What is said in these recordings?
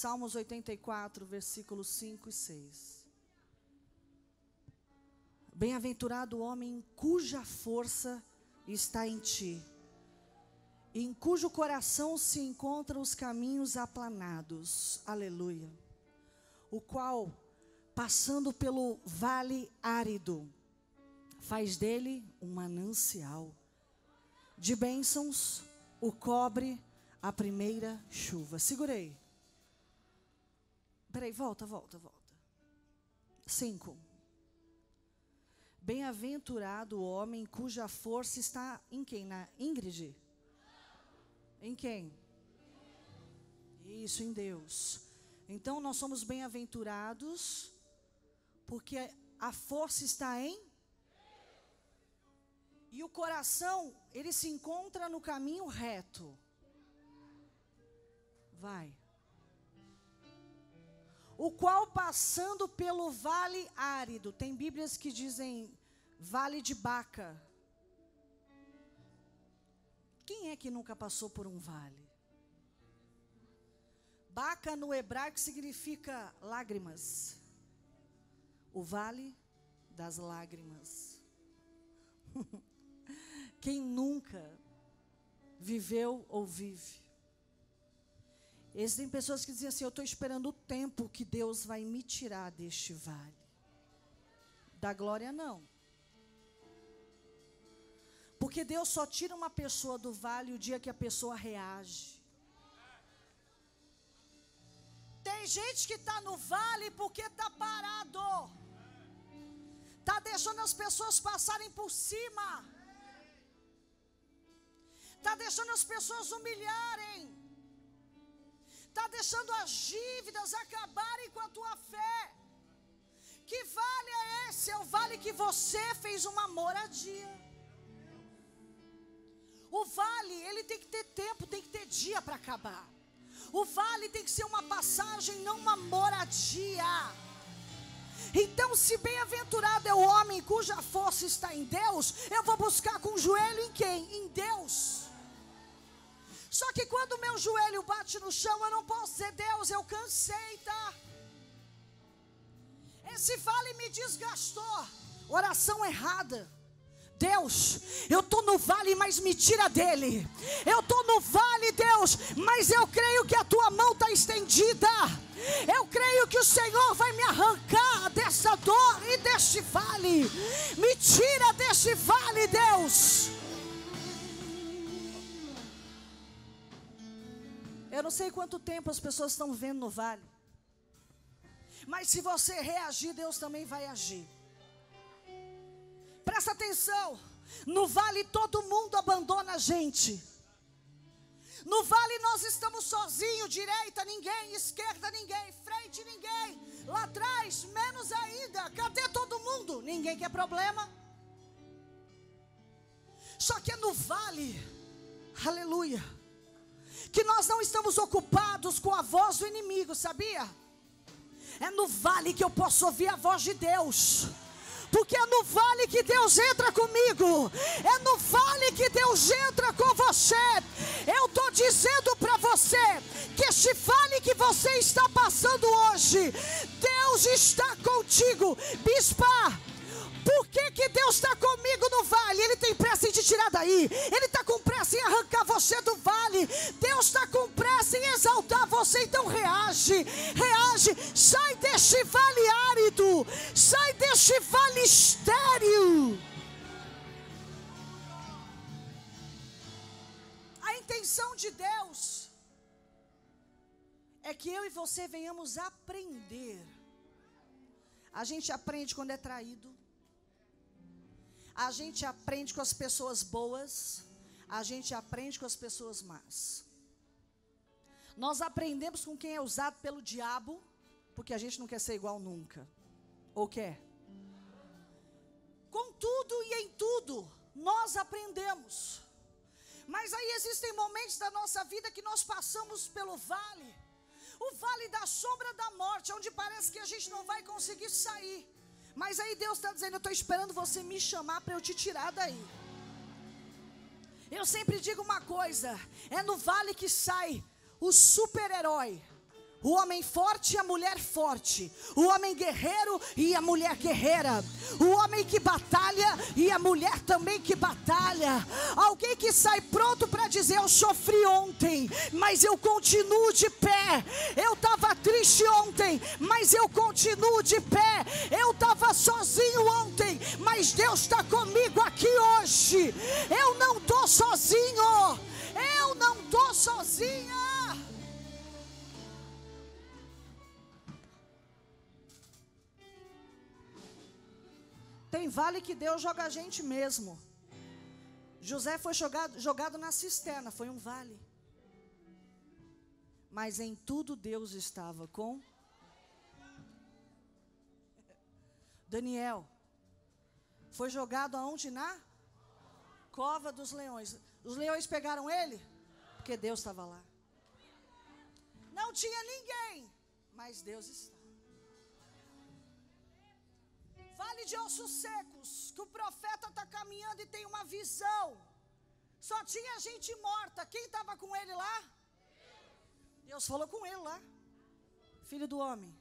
Salmos 84, versículos 5 e 6. Bem-aventurado o homem cuja força está em ti, em cujo coração se encontram os caminhos aplanados. Aleluia. O qual, passando pelo vale árido, faz dele um manancial de bênçãos, o cobre a primeira chuva. Segurei. Peraí, volta, volta, volta. Cinco. Bem-aventurado o homem cuja força está em quem? Na Ingrid? Em quem? Isso, em Deus. Então nós somos bem-aventurados porque a força está em e o coração, ele se encontra no caminho reto. Vai o qual passando pelo vale árido, tem Bíblias que dizem vale de Baca. Quem é que nunca passou por um vale? Baca no hebraico significa lágrimas. O vale das lágrimas. Quem nunca viveu ou vive Existem pessoas que dizem assim: Eu estou esperando o tempo que Deus vai me tirar deste vale. Da glória, não. Porque Deus só tira uma pessoa do vale o dia que a pessoa reage. Tem gente que está no vale porque está parado. Está deixando as pessoas passarem por cima. Está deixando as pessoas humilharem está deixando as dívidas acabarem com a tua fé. Que vale é esse? É o vale que você fez uma moradia. O vale, ele tem que ter tempo, tem que ter dia para acabar. O vale tem que ser uma passagem, não uma moradia. Então, se bem-aventurado é o homem cuja força está em Deus, eu vou buscar com o joelho em quem? Em Deus. Só que quando meu joelho bate no chão, eu não posso dizer, Deus, eu cansei, tá? Esse vale me desgastou. Oração errada. Deus, eu estou no vale, mas me tira dele. Eu estou no vale, Deus, mas eu creio que a tua mão está estendida. Eu creio que o Senhor vai me arrancar dessa dor e deste vale. Me tira deste vale, Deus. Eu não sei quanto tempo as pessoas estão vendo no vale. Mas se você reagir, Deus também vai agir. Presta atenção. No vale todo mundo abandona a gente. No vale nós estamos sozinhos, direita ninguém, esquerda ninguém, frente ninguém, lá atrás menos ainda. Cadê todo mundo? Ninguém quer problema. Só que é no vale, aleluia que nós não estamos ocupados com a voz do inimigo, sabia? É no vale que eu posso ouvir a voz de Deus. Porque é no vale que Deus entra comigo, é no vale que Deus entra com você. Eu estou dizendo para você que este vale que você está passando hoje, Deus está contigo, bispa. Por que, que Deus está comigo no vale? Ele tem pressa em te tirar daí. Ele está você do vale. Deus está com pressa em exaltar você. Então reage, reage. Sai deste vale árido. Sai deste vale estéril. A intenção de Deus é que eu e você venhamos aprender. A gente aprende quando é traído. A gente aprende com as pessoas boas, a gente aprende com as pessoas más. Nós aprendemos com quem é usado pelo diabo, porque a gente não quer ser igual nunca. Ou quer? Com tudo e em tudo, nós aprendemos. Mas aí existem momentos da nossa vida que nós passamos pelo vale o vale da sombra da morte, onde parece que a gente não vai conseguir sair. Mas aí Deus está dizendo: Eu estou esperando você me chamar para eu te tirar daí. Eu sempre digo uma coisa: é no vale que sai o super-herói, O homem forte e a mulher forte. O homem guerreiro e a mulher guerreira. O homem que batalha e a mulher também que batalha. Alguém que sai pronto para dizer: Eu sofri ontem, mas eu continuo de pé. Eu estava triste ontem, mas eu continuo de pé. Eu estava sozinho ontem, mas Deus está comigo aqui hoje. Eu não estou sozinho. Eu não estou sozinha. Tem vale que Deus joga a gente mesmo. José foi jogado, jogado na cisterna, foi um vale. Mas em tudo Deus estava com Daniel. Foi jogado aonde? Na cova dos leões. Os leões pegaram ele? Porque Deus estava lá. Não tinha ninguém, mas Deus estava. Vale de ossos secos, que o profeta está caminhando e tem uma visão. Só tinha gente morta. Quem estava com ele lá? Deus falou com ele lá. Filho do homem,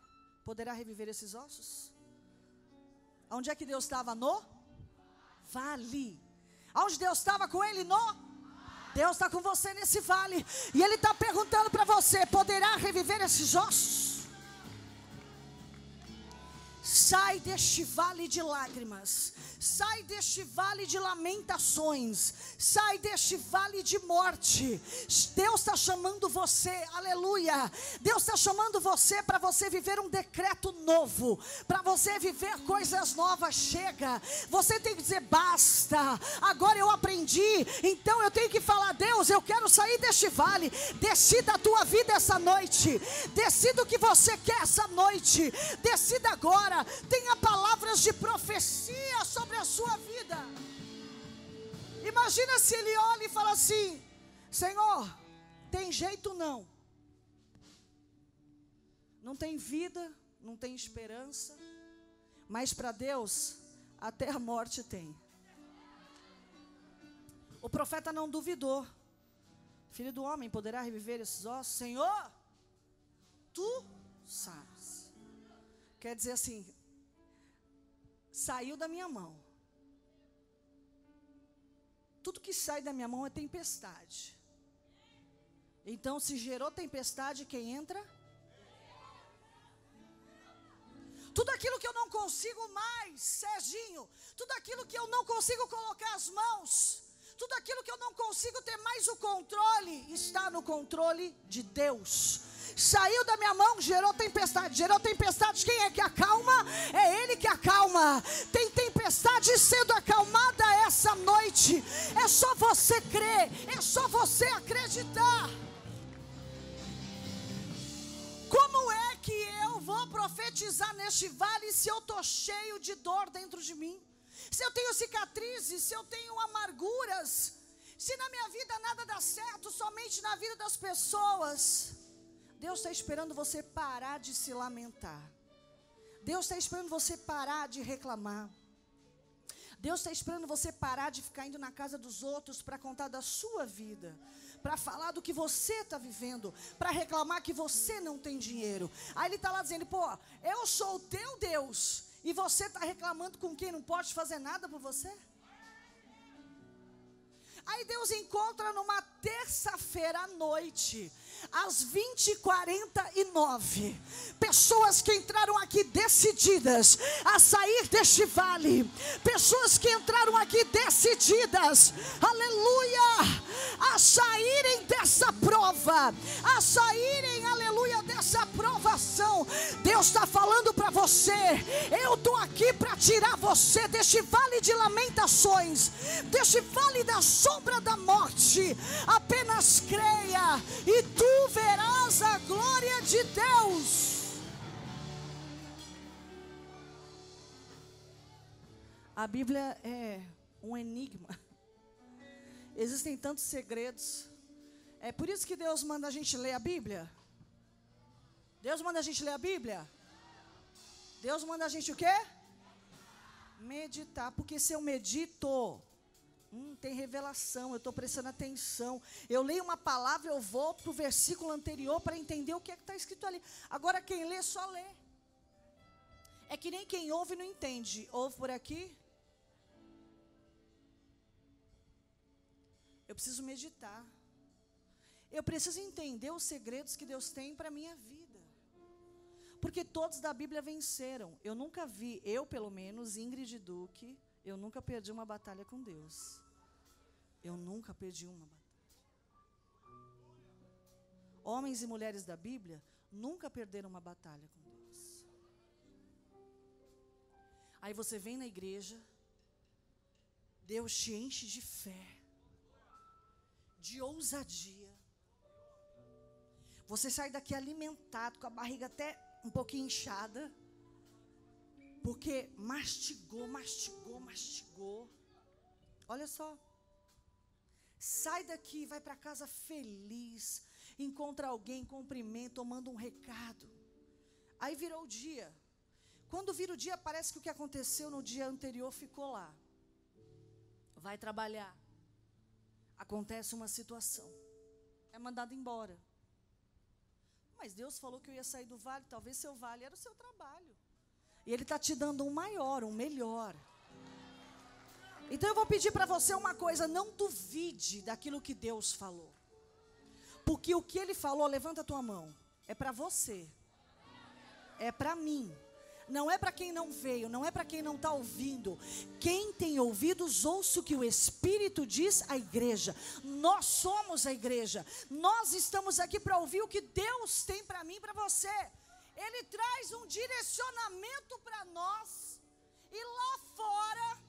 poderá reviver esses ossos? Onde é que Deus estava? No vale. Onde Deus estava com ele? No Deus está com você nesse vale. E Ele está perguntando para você: poderá reviver esses ossos? Sai deste vale de lágrimas, sai deste vale de lamentações, sai deste vale de morte. Deus está chamando você, aleluia. Deus está chamando você para você viver um decreto novo, para você viver coisas novas. Chega, você tem que dizer basta. Agora eu aprendi, então eu tenho que falar: Deus, eu quero sair deste vale. Decida a tua vida essa noite, decida o que você quer essa noite, decida agora tenha palavras de profecia sobre a sua vida. Imagina se ele olha e fala assim: Senhor, tem jeito não. Não tem vida, não tem esperança, mas para Deus até a morte tem. O profeta não duvidou. Filho do homem, poderá reviver esses ossos? Senhor, tu sabes. Quer dizer assim, saiu da minha mão. Tudo que sai da minha mão é tempestade. Então, se gerou tempestade, quem entra? Tudo aquilo que eu não consigo mais, Serginho, tudo aquilo que eu não consigo colocar as mãos, tudo aquilo que eu não consigo ter mais o controle, está no controle de Deus saiu da minha mão, gerou tempestade. Gerou tempestade, quem é que acalma? É Ele que acalma. Tem tempestade sendo acalmada essa noite. É só você crer, é só você acreditar. Como é que eu vou profetizar neste vale se eu estou cheio de dor dentro de mim? Se eu tenho cicatrizes, se eu tenho amarguras, se na minha vida nada dá certo, somente na vida das pessoas. Deus está esperando você parar de se lamentar. Deus está esperando você parar de reclamar. Deus está esperando você parar de ficar indo na casa dos outros para contar da sua vida, para falar do que você está vivendo, para reclamar que você não tem dinheiro. Aí ele está lá dizendo: pô, eu sou o teu Deus, e você está reclamando com quem não pode fazer nada por você? Aí Deus encontra numa terça-feira à noite às 20h49, pessoas que entraram aqui decididas a sair deste vale, pessoas que entraram aqui decididas, aleluia, a saírem dessa prova, a saírem, aleluia, dessa. Deus está falando para você: eu estou aqui para tirar você deste vale de lamentações, deste vale da sombra da morte. Apenas creia e tu verás a glória de Deus. A Bíblia é um enigma. Existem tantos segredos. É por isso que Deus manda a gente ler a Bíblia. Deus manda a gente ler a Bíblia. Deus manda a gente o quê? Meditar. Porque se eu medito, Hum, tem revelação, eu estou prestando atenção. Eu leio uma palavra, eu volto para o versículo anterior para entender o que é está escrito ali. Agora, quem lê, só lê. É que nem quem ouve não entende. Ouve por aqui. Eu preciso meditar. Eu preciso entender os segredos que Deus tem para a minha vida. Porque todos da Bíblia venceram. Eu nunca vi, eu pelo menos, Ingrid Duque, eu nunca perdi uma batalha com Deus. Eu nunca perdi uma batalha. Homens e mulheres da Bíblia nunca perderam uma batalha com Deus. Aí você vem na igreja, Deus te enche de fé, de ousadia. Você sai daqui alimentado, com a barriga até um pouquinho inchada. Porque mastigou, mastigou, mastigou. Olha só. Sai daqui, vai para casa feliz. Encontra alguém, cumprimenta manda um recado. Aí virou o dia. Quando vira o dia, parece que o que aconteceu no dia anterior ficou lá. Vai trabalhar. Acontece uma situação. É mandado embora. Mas Deus falou que eu ia sair do vale, talvez seu vale era o seu trabalho. E Ele está te dando um maior, um melhor. Então eu vou pedir para você uma coisa: não duvide daquilo que Deus falou. Porque o que Ele falou, levanta a tua mão, é para você, é para mim. Não é para quem não veio, não é para quem não está ouvindo. Quem tem ouvidos, ouça o que o Espírito diz à igreja. Nós somos a igreja. Nós estamos aqui para ouvir o que Deus tem para mim e para você. Ele traz um direcionamento para nós. E lá fora,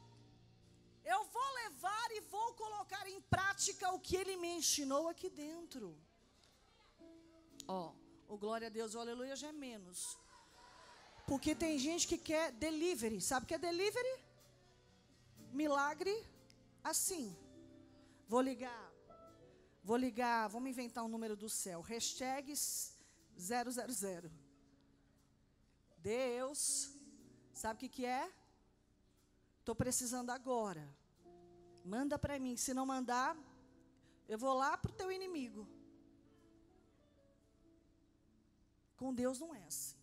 eu vou levar e vou colocar em prática o que ele me ensinou aqui dentro. Ó, oh, o glória a Deus, o aleluia já é menos. Porque tem gente que quer delivery. Sabe o que é delivery? Milagre assim. Vou ligar. Vou ligar, vamos inventar um número do céu. Hashtag 000. Deus, sabe o que, que é? Estou precisando agora. Manda para mim. Se não mandar, eu vou lá para o teu inimigo. Com Deus não é assim.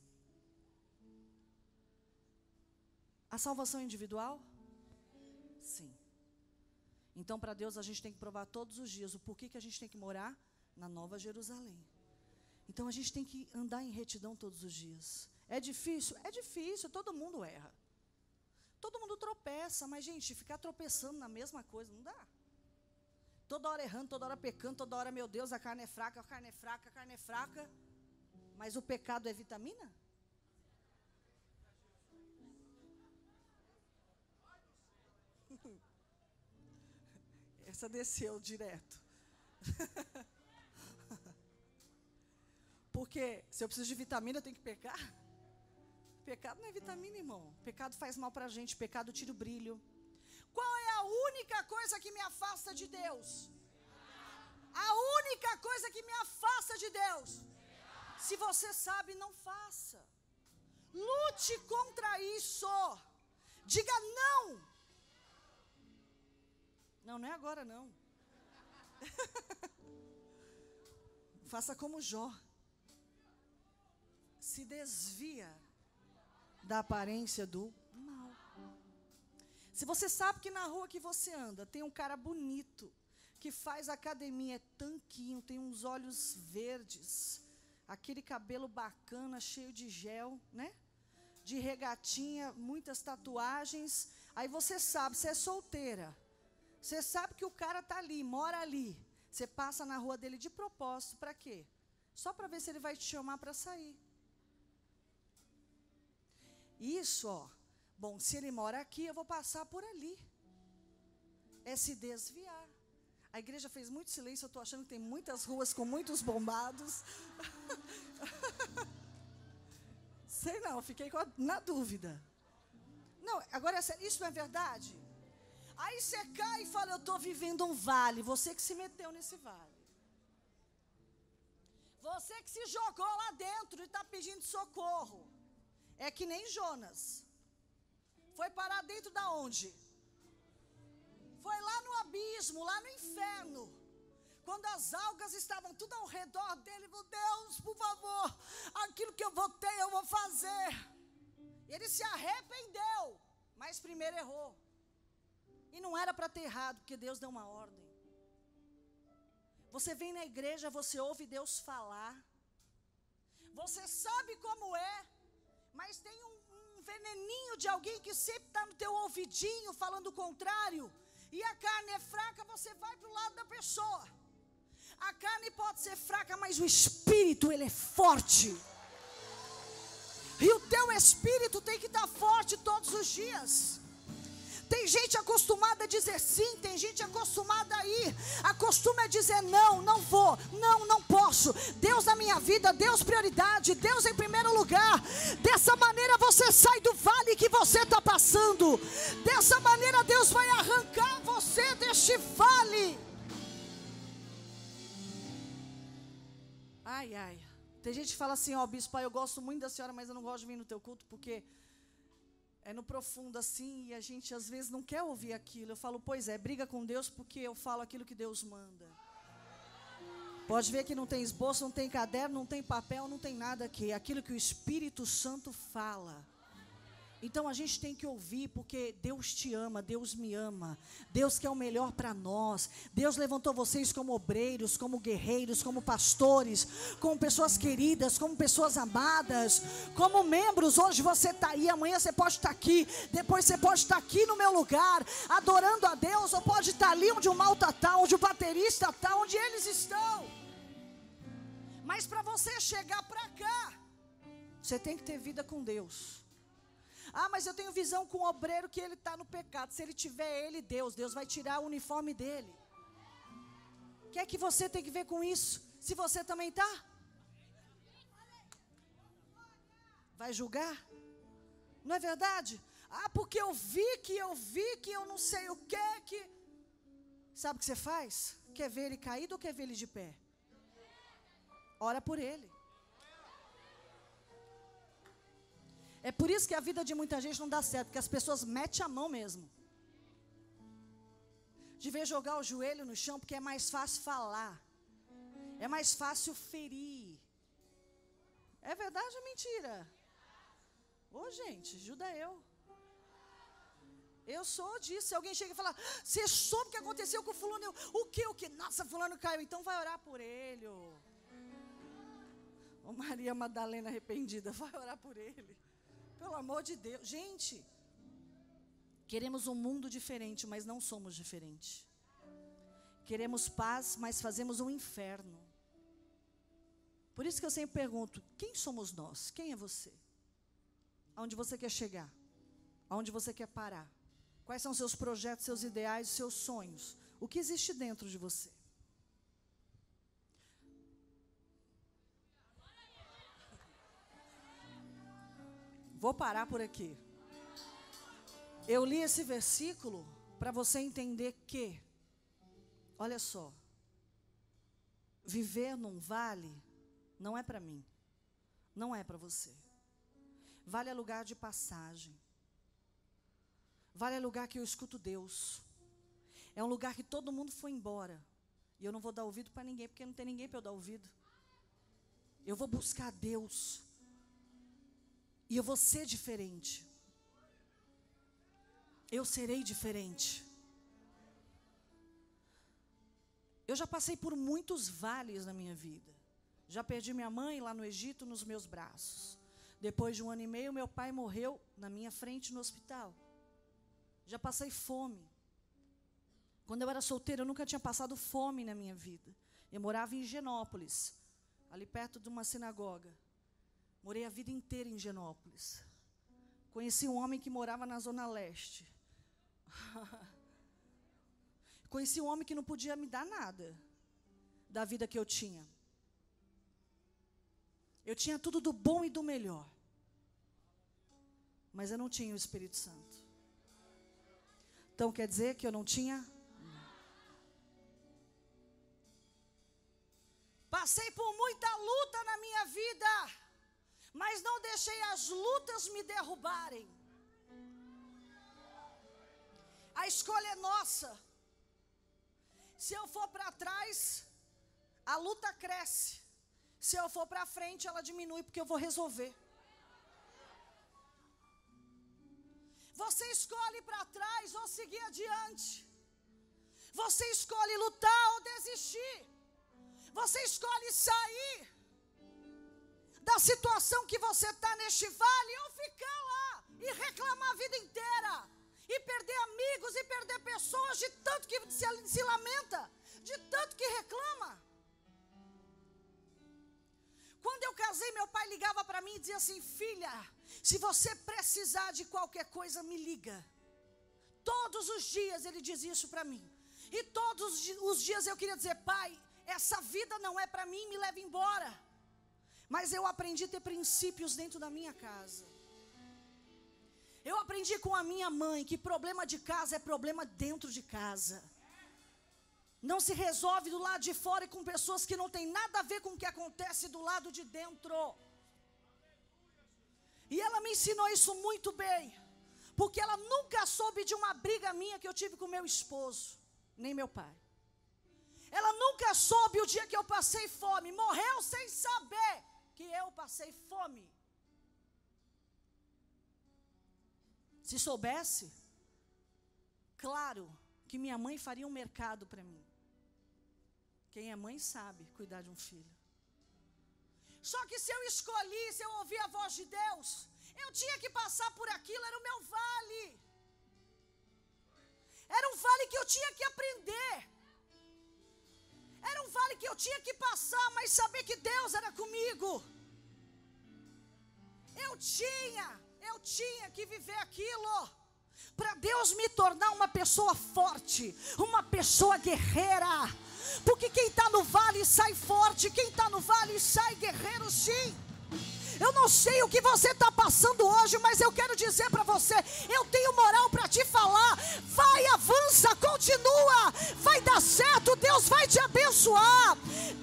A salvação individual? Sim. Então, para Deus, a gente tem que provar todos os dias o porquê que a gente tem que morar na Nova Jerusalém. Então, a gente tem que andar em retidão todos os dias. É difícil? É difícil, todo mundo erra. Todo mundo tropeça, mas, gente, ficar tropeçando na mesma coisa não dá. Toda hora errando, toda hora pecando, toda hora, meu Deus, a carne é fraca, a carne é fraca, a carne é fraca. Mas o pecado é vitamina? Essa desceu direto. Porque se eu preciso de vitamina, eu tenho que pecar? Pecado não é vitamina, irmão. Pecado faz mal para a gente, pecado tira o brilho. Qual é a única coisa que me afasta de Deus? A única coisa que me afasta de Deus. Se você sabe, não faça. Lute contra isso. Diga não. Não, não é agora não. Faça como Jó. Se desvia da aparência do mal. Se você sabe que na rua que você anda tem um cara bonito, que faz academia, é tanquinho, tem uns olhos verdes, aquele cabelo bacana, cheio de gel, né? De regatinha, muitas tatuagens. Aí você sabe, você é solteira. Você sabe que o cara está ali, mora ali. Você passa na rua dele de propósito, para quê? Só para ver se ele vai te chamar para sair. Isso, ó. Bom, se ele mora aqui, eu vou passar por ali. É se desviar. A igreja fez muito silêncio, eu estou achando que tem muitas ruas com muitos bombados. Sei não, fiquei na dúvida. Não, agora isso não é verdade? Aí você cai e fala: Eu estou vivendo um vale. Você que se meteu nesse vale. Você que se jogou lá dentro e está pedindo socorro. É que nem Jonas. Foi parar dentro da onde? Foi lá no abismo, lá no inferno. Quando as algas estavam tudo ao redor dele, ele falou: Deus, por favor, aquilo que eu votei, eu vou fazer. Ele se arrependeu, mas primeiro errou. E não era para ter errado, porque Deus deu uma ordem. Você vem na igreja, você ouve Deus falar. Você sabe como é, mas tem um, um veneninho de alguém que sempre está no teu ouvidinho falando o contrário. E a carne é fraca, você vai para o lado da pessoa. A carne pode ser fraca, mas o espírito ele é forte. E o teu espírito tem que estar tá forte todos os dias. Tem gente acostumada a dizer sim, tem gente acostumada a ir, acostuma a dizer não, não vou, não, não posso. Deus na minha vida, Deus prioridade, Deus em primeiro lugar. Dessa maneira você sai do vale que você está passando. Dessa maneira Deus vai arrancar você deste vale. Ai, ai. Tem gente que fala assim, ó, oh, bispo, eu gosto muito da senhora, mas eu não gosto de vir no teu culto porque é no profundo assim e a gente às vezes não quer ouvir aquilo. Eu falo, pois é, briga com Deus porque eu falo aquilo que Deus manda. Pode ver que não tem esboço, não tem caderno, não tem papel, não tem nada aqui. É aquilo que o Espírito Santo fala. Então a gente tem que ouvir, porque Deus te ama, Deus me ama, Deus quer o melhor para nós. Deus levantou vocês como obreiros, como guerreiros, como pastores, como pessoas queridas, como pessoas amadas, como membros. Hoje você está aí, amanhã você pode estar tá aqui, depois você pode estar tá aqui no meu lugar, adorando a Deus, ou pode estar tá ali onde o malta está, onde o baterista está, onde eles estão. Mas para você chegar para cá, você tem que ter vida com Deus. Ah, mas eu tenho visão com o obreiro que ele está no pecado. Se ele tiver ele, Deus, Deus vai tirar o uniforme dele. O que é que você tem que ver com isso? Se você também está? Vai julgar? Não é verdade? Ah, porque eu vi que eu vi que eu não sei o que que. Sabe o que você faz? Quer ver ele caído ou quer ver ele de pé? Ora por ele. É por isso que a vida de muita gente não dá certo, porque as pessoas metem a mão mesmo. De ver jogar o joelho no chão, porque é mais fácil falar. É mais fácil ferir. É verdade ou mentira? Ô gente, ajuda eu. Eu sou disso. Se alguém chega e fala, você soube o que aconteceu com o fulano? Eu, o que, o que? Nossa, fulano caiu. Então vai orar por ele. Ô. Maria Madalena arrependida, vai orar por ele. Pelo amor de Deus. Gente, queremos um mundo diferente, mas não somos diferentes. Queremos paz, mas fazemos um inferno. Por isso que eu sempre pergunto: quem somos nós? Quem é você? Aonde você quer chegar? Aonde você quer parar? Quais são seus projetos, seus ideais, seus sonhos? O que existe dentro de você? Vou parar por aqui. Eu li esse versículo para você entender que, olha só, viver num vale não é para mim, não é para você. Vale é lugar de passagem. Vale é lugar que eu escuto Deus. É um lugar que todo mundo foi embora. E eu não vou dar ouvido para ninguém, porque não tem ninguém para eu dar ouvido. Eu vou buscar Deus. E eu vou ser diferente. Eu serei diferente. Eu já passei por muitos vales na minha vida. Já perdi minha mãe lá no Egito nos meus braços. Depois de um ano e meio, meu pai morreu na minha frente no hospital. Já passei fome. Quando eu era solteira, eu nunca tinha passado fome na minha vida. Eu morava em Genópolis, ali perto de uma sinagoga. Morei a vida inteira em Genópolis. Conheci um homem que morava na Zona Leste. Conheci um homem que não podia me dar nada da vida que eu tinha. Eu tinha tudo do bom e do melhor. Mas eu não tinha o Espírito Santo. Então quer dizer que eu não tinha Passei por muita luta na minha vida mas não deixei as lutas me derrubarem. A escolha é nossa. Se eu for para trás, a luta cresce. Se eu for para frente, ela diminui, porque eu vou resolver. Você escolhe para trás ou seguir adiante. Você escolhe lutar ou desistir. Você escolhe sair da situação que você está neste vale ou ficar lá e reclamar a vida inteira. E perder amigos e perder pessoas de tanto que se, se lamenta, de tanto que reclama. Quando eu casei, meu pai ligava para mim e dizia assim: Filha, se você precisar de qualquer coisa, me liga. Todos os dias ele dizia isso para mim. E todos os dias eu queria dizer: Pai, essa vida não é para mim, me leva embora. Mas eu aprendi a ter princípios dentro da minha casa. Eu aprendi com a minha mãe que problema de casa é problema dentro de casa. Não se resolve do lado de fora e com pessoas que não têm nada a ver com o que acontece do lado de dentro. E ela me ensinou isso muito bem. Porque ela nunca soube de uma briga minha que eu tive com meu esposo, nem meu pai. Ela nunca soube o dia que eu passei fome. Morreu sem saber que eu passei fome. Se soubesse, claro que minha mãe faria um mercado para mim. Quem é mãe sabe cuidar de um filho. Só que se eu escolhi, se eu ouvir a voz de Deus, eu tinha que passar por aquilo, era o meu vale. Era um vale que eu tinha que aprender. Era um vale que eu tinha que passar, mas saber que Deus era comigo. Eu tinha, eu tinha que viver aquilo. Para Deus me tornar uma pessoa forte, uma pessoa guerreira porque quem está no vale sai forte, quem está no vale sai guerreiro, sim. Eu não sei o que você está passando hoje, mas eu quero dizer para você: eu tenho moral para te falar. Vai, avança, continua, vai dar certo. Deus vai te abençoar.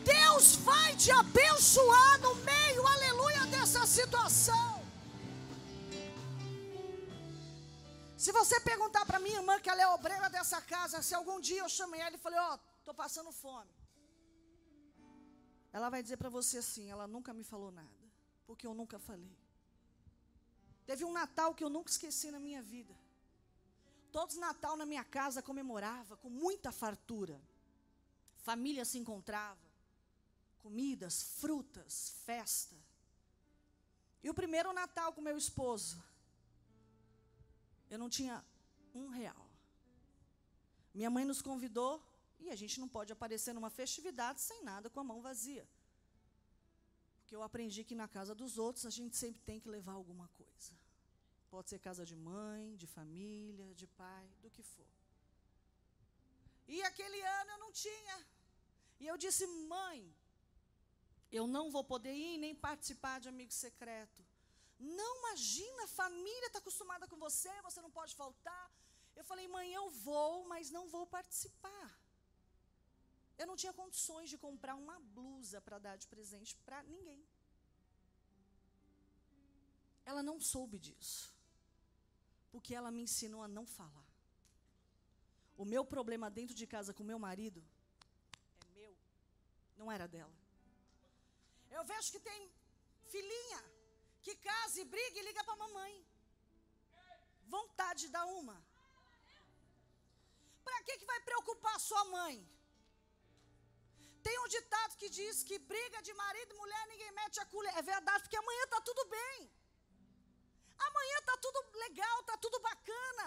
Deus vai te abençoar no meio, aleluia, dessa situação. Se você perguntar para minha irmã, que ela é obreira dessa casa, se algum dia eu chamei ela e falei: Ó, oh, estou passando fome. Ela vai dizer para você assim: ela nunca me falou nada, porque eu nunca falei. Teve um Natal que eu nunca esqueci na minha vida. Todos Natal na minha casa comemorava com muita fartura. Família se encontrava, comidas, frutas, festa. E o primeiro Natal com meu esposo, eu não tinha um real. Minha mãe nos convidou e a gente não pode aparecer numa festividade sem nada, com a mão vazia. Porque eu aprendi que na casa dos outros a gente sempre tem que levar alguma coisa. Pode ser casa de mãe, de família, de pai, do que for. E aquele ano eu não tinha. E eu disse, mãe, eu não vou poder ir nem participar de amigo secreto. Não imagina, a família está acostumada com você, você não pode faltar. Eu falei, mãe, eu vou, mas não vou participar. Eu não tinha condições de comprar uma blusa para dar de presente para ninguém. Ela não soube disso. Porque ela me ensinou a não falar. O meu problema dentro de casa com meu marido é meu, não era dela. Eu vejo que tem filhinha que casa e briga e liga para mamãe. Vontade de dar uma. Para que, que vai preocupar sua mãe? Tem um ditado que diz que briga de marido e mulher ninguém mete a colher. É verdade, porque amanhã está tudo bem. Amanhã está tudo legal, está tudo bacana.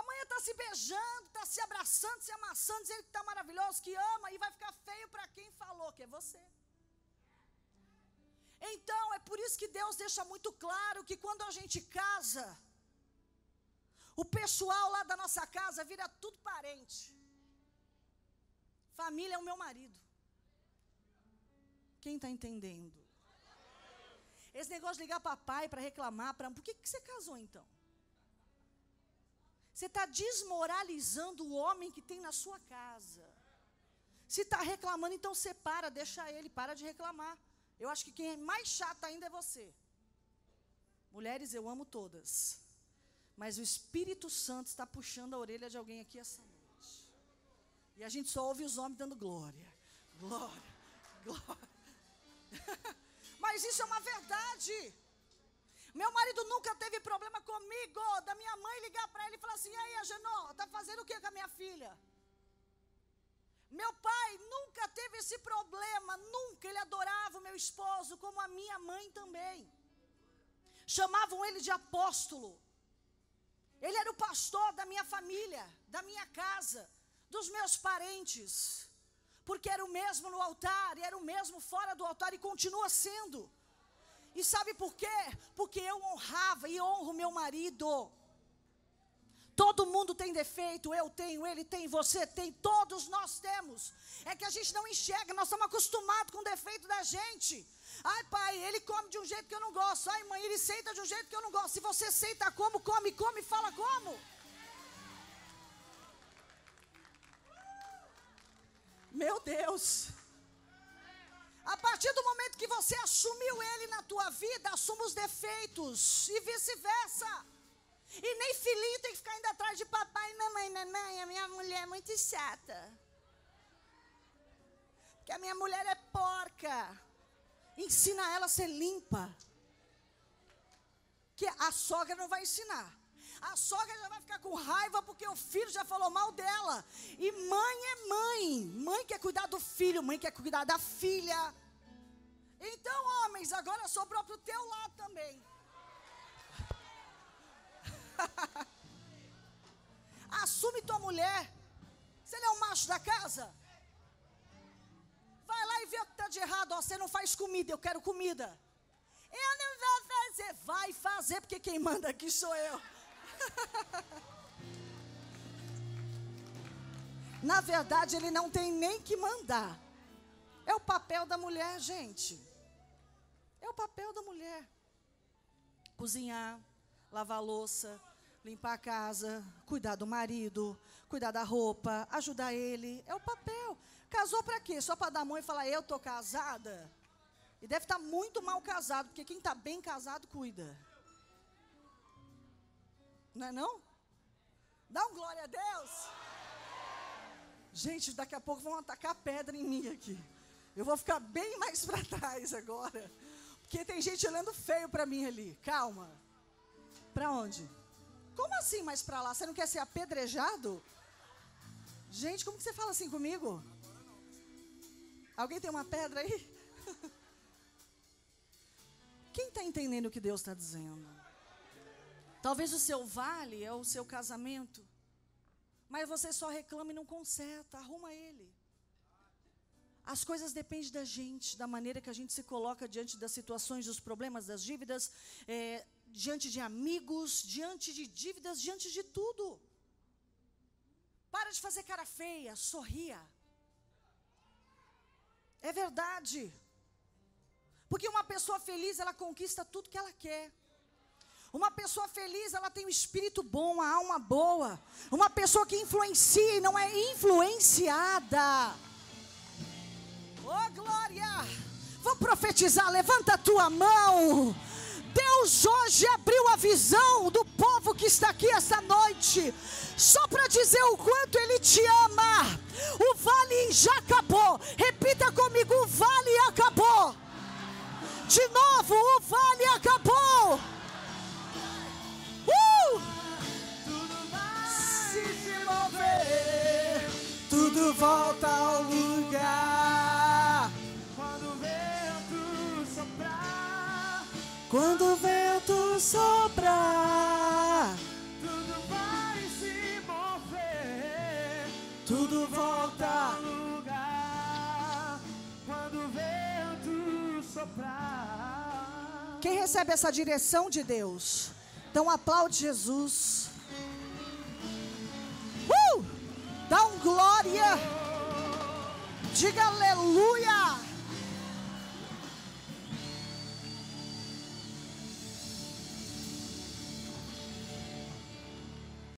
Amanhã está se beijando, está se abraçando, se amassando, dizendo que está maravilhoso, que ama, e vai ficar feio para quem falou, que é você. Então, é por isso que Deus deixa muito claro que quando a gente casa, o pessoal lá da nossa casa vira tudo parente. Família é o meu marido. Quem está entendendo? Esse negócio de ligar para pai para reclamar, para por que, que você casou então? Você está desmoralizando o homem que tem na sua casa. Se está reclamando, então separa, deixa ele, para de reclamar. Eu acho que quem é mais chato ainda é você. Mulheres, eu amo todas. Mas o Espírito Santo está puxando a orelha de alguém aqui essa noite. E a gente só ouve os homens dando glória. Glória. Glória. Mas isso é uma verdade. Meu marido nunca teve problema comigo, da minha mãe ligar para ele e falar assim: e aí, Agenó, tá fazendo o que com a minha filha? Meu pai nunca teve esse problema, nunca. Ele adorava o meu esposo, como a minha mãe também. Chamavam ele de apóstolo. Ele era o pastor da minha família, da minha casa, dos meus parentes. Porque era o mesmo no altar, e era o mesmo fora do altar, e continua sendo. E sabe por quê? Porque eu honrava e honro meu marido. Todo mundo tem defeito, eu tenho, ele tem, você tem, todos nós temos. É que a gente não enxerga, nós estamos acostumados com o defeito da gente. Ai, pai, ele come de um jeito que eu não gosto. Ai, mãe, ele senta de um jeito que eu não gosto. Se você senta como, come, come, fala como. Meu Deus. A partir do momento que você assumiu ele na tua vida, assuma os defeitos e vice-versa. E nem filhinho tem que ficar indo atrás de papai e mamãe. Mamãe, a minha mulher é muito chata. Porque a minha mulher é porca. Ensina ela a ser limpa. Que a sogra não vai ensinar. A sogra já vai ficar com raiva porque o filho já falou mal dela. E mãe é mãe. Mãe quer cuidar do filho, mãe quer cuidar da filha. Então, homens, agora sobrou para o teu lado também. Assume tua mulher. Você não é o macho da casa? Vai lá e vê o que está de errado. Ó, você não faz comida, eu quero comida. Eu não vou fazer. Vai fazer, porque quem manda aqui sou eu. Na verdade, ele não tem nem que mandar. É o papel da mulher, gente. É o papel da mulher. Cozinhar, lavar louça, limpar a casa, cuidar do marido, cuidar da roupa, ajudar ele. É o papel. Casou para quê? Só para dar mão e falar, eu tô casada? E deve estar tá muito mal casado, porque quem está bem casado cuida. Não é não? Dá um glória a Deus. Gente, daqui a pouco vão atacar pedra em mim aqui. Eu vou ficar bem mais para trás agora. Porque tem gente olhando feio para mim ali. Calma. Para onde? Como assim mais para lá? Você não quer ser apedrejado? Gente, como que você fala assim comigo? Alguém tem uma pedra aí? Quem está entendendo o que Deus está dizendo? Talvez o seu vale é o seu casamento. Mas você só reclama e não conserta, arruma ele. As coisas dependem da gente, da maneira que a gente se coloca diante das situações, dos problemas, das dívidas, é, diante de amigos, diante de dívidas, diante de tudo. Para de fazer cara feia, sorria. É verdade. Porque uma pessoa feliz, ela conquista tudo que ela quer. Uma pessoa feliz, ela tem um espírito bom, a alma boa. Uma pessoa que influencia e não é influenciada. Oh, glória! Vou profetizar, levanta a tua mão. Deus hoje abriu a visão do povo que está aqui essa noite, só para dizer o quanto Ele te ama. O vale já acabou. Volta ao lugar. Quando o vento soprar, quando o vento soprar, tudo vai se mover, tudo volta ao lugar. Quando o vento soprar. Quem recebe essa direção de Deus? Então aplaude Jesus. Uh! Dá um glória. Diga aleluia.